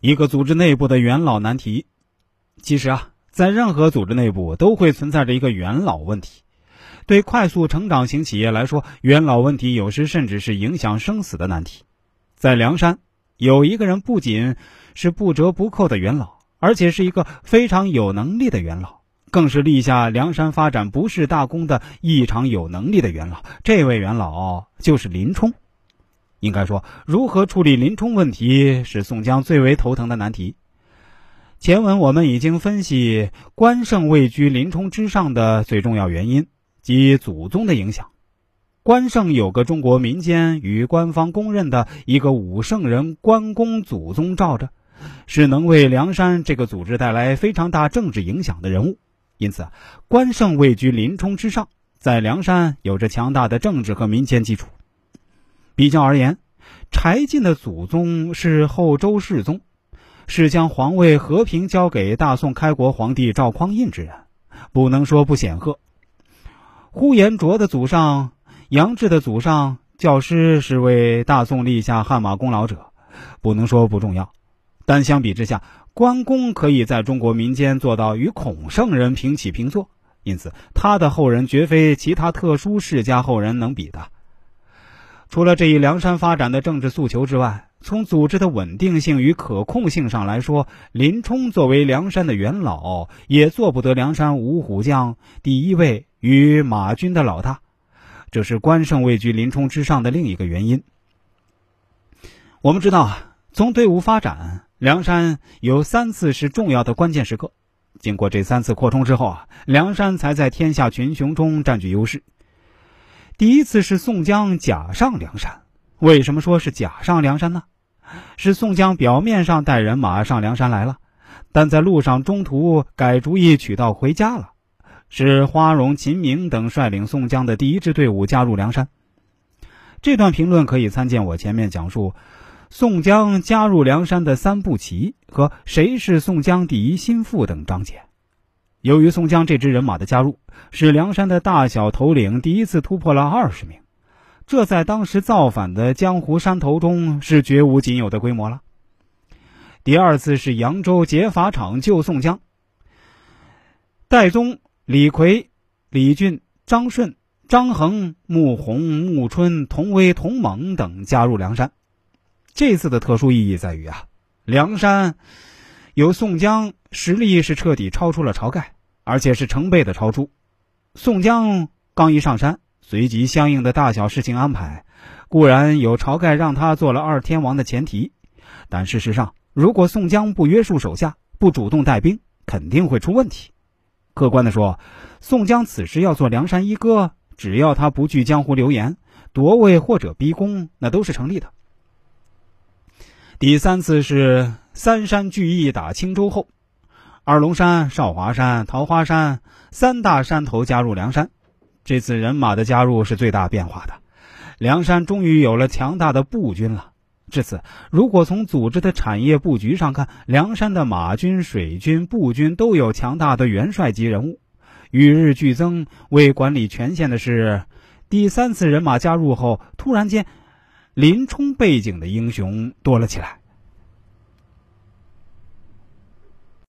一个组织内部的元老难题。其实啊，在任何组织内部都会存在着一个元老问题。对快速成长型企业来说，元老问题有时甚至是影响生死的难题。在梁山，有一个人不仅是不折不扣的元老，而且是一个非常有能力的元老，更是立下梁山发展不世大功的异常有能力的元老。这位元老就是林冲。应该说，如何处理林冲问题是宋江最为头疼的难题。前文我们已经分析关胜位居林冲之上的最重要原因及祖宗的影响。关胜有个中国民间与官方公认的一个武圣人关公祖宗罩着，是能为梁山这个组织带来非常大政治影响的人物。因此，关胜位居林冲之上，在梁山有着强大的政治和民间基础。比较而言，柴进的祖宗是后周世宗，是将皇位和平交给大宋开国皇帝赵匡胤之人，不能说不显赫。呼延灼的祖上杨志的祖上教师是为大宋立下汗马功劳者，不能说不重要。但相比之下，关公可以在中国民间做到与孔圣人平起平坐，因此他的后人绝非其他特殊世家后人能比的。除了这一梁山发展的政治诉求之外，从组织的稳定性与可控性上来说，林冲作为梁山的元老，也做不得梁山五虎将第一位与马军的老大。这是关胜位居林冲之上的另一个原因。我们知道啊，从队伍发展，梁山有三次是重要的关键时刻。经过这三次扩充之后啊，梁山才在天下群雄中占据优势。第一次是宋江假上梁山，为什么说是假上梁山呢？是宋江表面上带人马上梁山来了，但在路上中途改主意取道回家了。是花荣、秦明等率领宋江的第一支队伍加入梁山。这段评论可以参见我前面讲述宋江加入梁山的三步棋和谁是宋江第一心腹等章节。由于宋江这支人马的加入，使梁山的大小头领第一次突破了二十名，这在当时造反的江湖山头中是绝无仅有的规模了。第二次是扬州劫法场救宋江，戴宗、李逵、李俊、张顺、张衡、穆弘、穆春、童威、童猛等加入梁山。这次的特殊意义在于啊，梁山有宋江实力是彻底超出了晁盖。而且是成倍的超出。宋江刚一上山，随即相应的大小事情安排，固然有晁盖让他做了二天王的前提，但事实上，如果宋江不约束手下，不主动带兵，肯定会出问题。客观的说，宋江此时要做梁山一哥，只要他不惧江湖流言，夺位或者逼宫，那都是成立的。第三次是三山聚义打青州后。二龙山、少华山、桃花山三大山头加入梁山，这次人马的加入是最大变化的。梁山终于有了强大的步军了。至此，如果从组织的产业布局上看，梁山的马军、水军、步军都有强大的元帅级人物，与日俱增。为管理全线的是，第三次人马加入后，突然间，林冲背景的英雄多了起来。